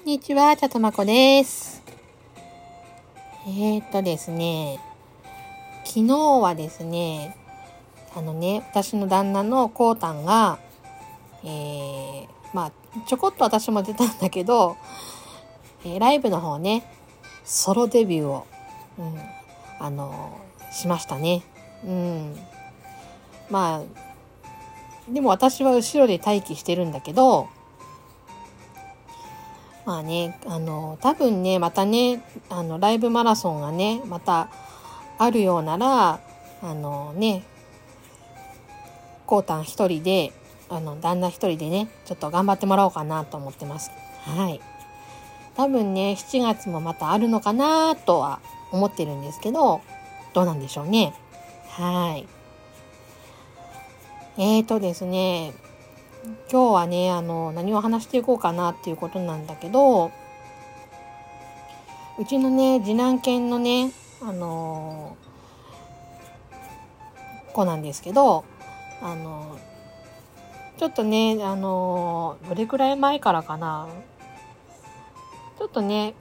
こんにちは、ちゃとまこです。えー、っとですね、昨日はですね、あのね、私の旦那のこうたんが、えー、まあ、ちょこっと私も出たんだけど、えー、ライブの方ね、ソロデビューを、うん、あのしましたね。うん。まあ、でも私は後ろで待機してるんだけど、まあね、あの、多分ね、またね、あの、ライブマラソンがね、またあるようなら、あのね、こうたん一人で、あの、旦那一人でね、ちょっと頑張ってもらおうかなと思ってます。はい。多分ね、7月もまたあるのかなとは思ってるんですけど、どうなんでしょうね。はい。えーとですね、今日はね、あの、何を話していこうかなっていうことなんだけど、うちのね、次男犬のね、あの子なんですけど、あのちょっとね、あのどれくらい前からかな、ちょっとね、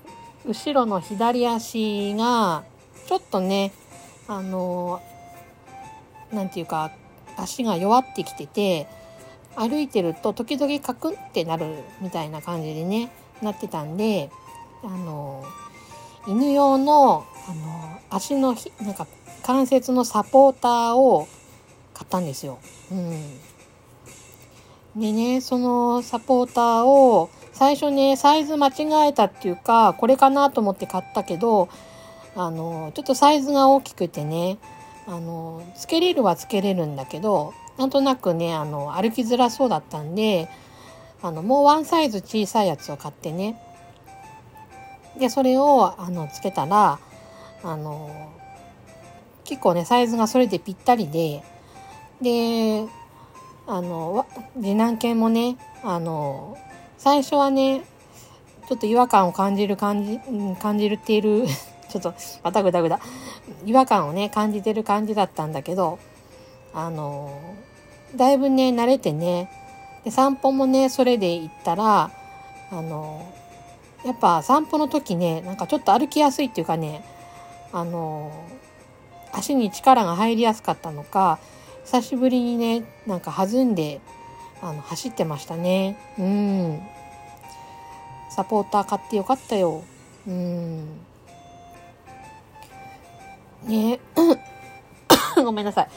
後ろの左足が、ちょっとね、あのなんていうか、足が弱ってきてて、歩いてると時々カクンってなるみたいな感じでね、なってたんで、あの、犬用の、あの、足のひ、なんか関節のサポーターを買ったんですよ。うん。でね、そのサポーターを最初ね、サイズ間違えたっていうか、これかなと思って買ったけど、あの、ちょっとサイズが大きくてね、あの、つけれるはつけれるんだけど、なんとなくね、あの、歩きづらそうだったんで、あの、もうワンサイズ小さいやつを買ってね。で、それを、あの、つけたら、あの、結構ね、サイズがそれでぴったりで、で、あの、次男犬もね、あの、最初はね、ちょっと違和感を感じる感じ、感じるっている ちょっと、またぐだぐだ、違和感をね、感じてる感じだったんだけど、あの、だいぶね、慣れてね、で、散歩もね、それで行ったら、あの、やっぱ散歩の時ね、なんかちょっと歩きやすいっていうかね、あの、足に力が入りやすかったのか、久しぶりにね、なんか弾んで、あの、走ってましたね。うん。サポーター買ってよかったよ。うん。ね ごめんなさい。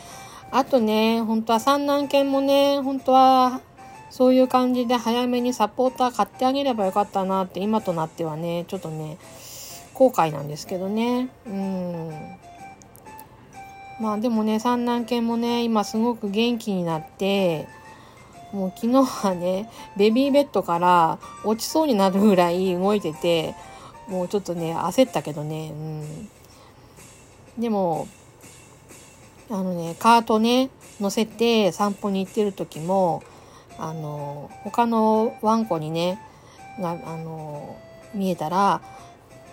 あとね、本当は三男犬もね、本当はそういう感じで早めにサポーター買ってあげればよかったなって今となってはね、ちょっとね、後悔なんですけどね。うん。まあでもね、三男犬もね、今すごく元気になって、もう昨日はね、ベビーベッドから落ちそうになるぐらい動いてて、もうちょっとね、焦ったけどね、うん。でも、あのね、カートね、乗せて散歩に行ってる時も、あの、他のワンコにね、が、あの、見えたら、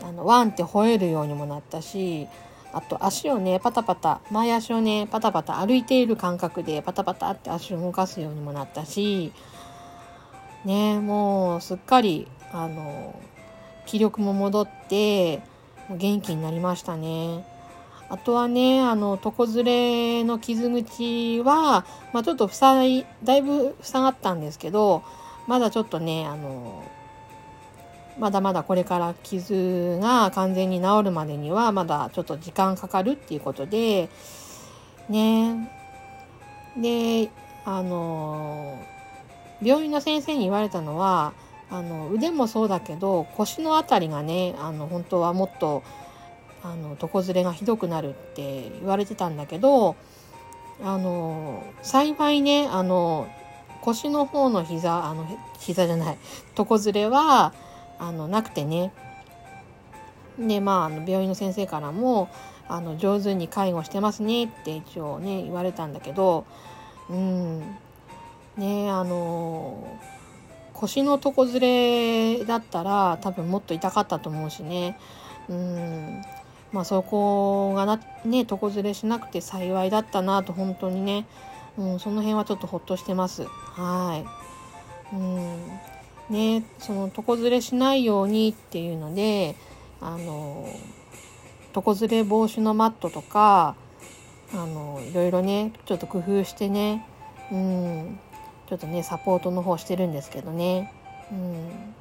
あの、ワンって吠えるようにもなったし、あと足をね、パタパタ、前足をね、パタパタ歩いている感覚でパタパタって足を動かすようにもなったし、ね、もうすっかり、あの、気力も戻って、元気になりましたね。あとはね、あの、床ずれの傷口は、まあ、ちょっと塞い、だいぶ塞がったんですけど、まだちょっとね、あの、まだまだこれから傷が完全に治るまでには、まだちょっと時間かかるっていうことで、ね、で、あの、病院の先生に言われたのは、あの、腕もそうだけど、腰のあたりがね、あの、本当はもっと、あの床ずれがひどくなるって言われてたんだけどあの幸いねあの腰の方の膝あの膝じゃない床ずれはあのなくてね。でまああの病院の先生からもあの上手に介護してますねって一応ね言われたんだけどうん。ねあの腰の床ずれだったら多分もっと痛かったと思うしね。うん。まあそこがな、ね、床ずれしなくて幸いだったなと本当にね、うん、その辺はちょっとほっとしてます。はい。うん。ねその床ずれしないようにっていうのであの床ずれ防止のマットとかあのいろいろねちょっと工夫してねうんちょっとねサポートの方してるんですけどねうん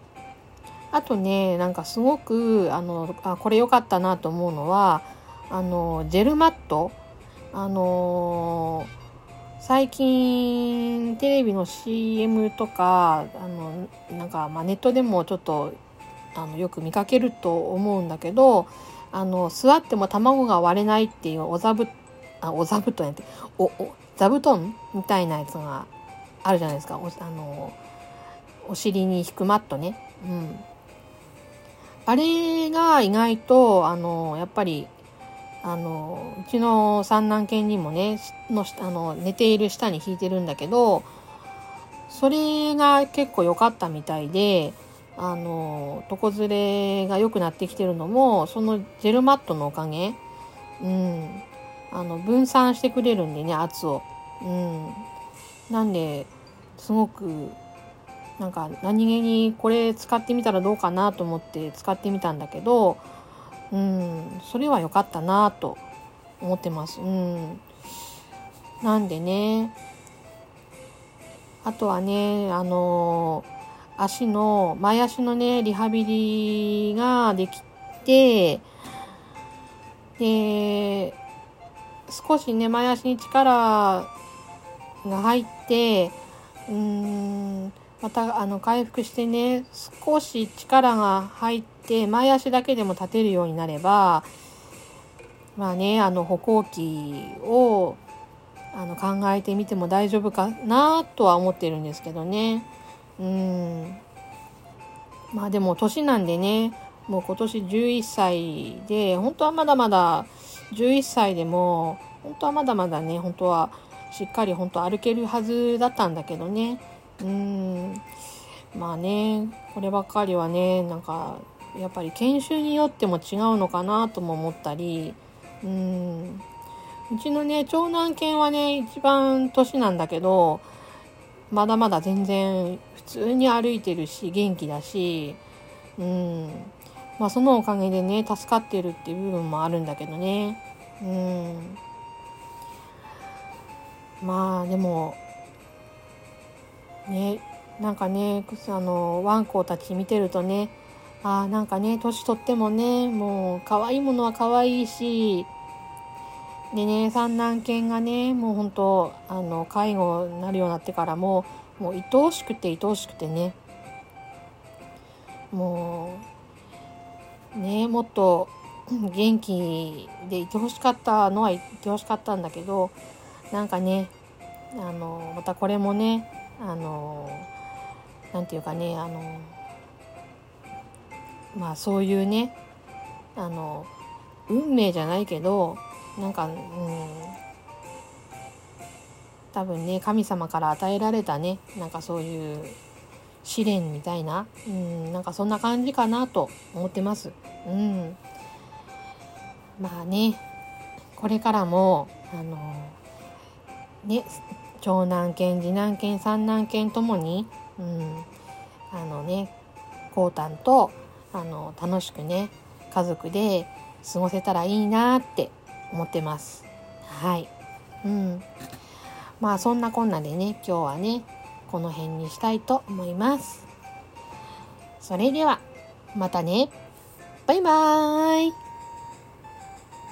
あとねなんかすごくあのあこれ良かったなと思うのはあのジェルマット。あの最近テレビの CM とかあのなんか、まあ、ネットでもちょっとあのよく見かけると思うんだけどあの座っても卵が割れないっていうお座布あお座布団やっておお座布団みたいなやつがあるじゃないですか。おあのお尻に引くマットね。うん、あれが意外とあのやっぱりあのうちの三男犬にもねのあの寝ている下に引いてるんだけどそれが結構良かったみたいであの床ずれが良くなってきてるのもそのジェルマットのおかげ、うん、あの分散してくれるんでね圧を。うん、なんですごくなんか何気にこれ使ってみたらどうかなと思って使ってみたんだけどうんそれは良かったなと思ってます。うん、なんでねあとはねあの足の前足のねリハビリができてで少しね前足に力が入ってうーんまたあの回復してね少し力が入って前足だけでも立てるようになればまあねあの歩行器をあの考えてみても大丈夫かなとは思ってるんですけどね。うん。まあでも年なんでねもう今年11歳で本当はまだまだ11歳でも本当はまだまだね本当はしっかり本当歩けるはずだったんだけどね。うん。まあねこればっかりはねなんかやっぱり研修によっても違うのかなとも思ったりうん。うちのね長男犬はね一番年なんだけどまだまだ全然普通に歩いてるし元気だしうん。まあそのおかげでね助かってるっていう部分もあるんだけどね。うん。まあでもねなんかねあのワンコたち見てるとねあなんかね年取ってもねもう可愛いものは可愛いしでね三男犬がねもう本当あの介護になるようになってからももう愛おしくて愛おしくてねもうねもっと元気でいてほしかったのはいてほしかったんだけどなんかねあのまたこれもねあのなんていうかねあのまあそういうねあの運命じゃないけどなんか、うん、多分ね神様から与えられたねなんかそういう試練みたいな、うん、なんかそんな感じかなと思ってます。うん、まあねこれからもあのね長男犬次男犬三男犬ともに、うん、あのねこうたんとあの楽しくね家族で過ごせたらいいなって思ってます。はい。うん。まあそんなこんなでね今日はねこの辺にしたいと思います。それではまたね。バイバーイ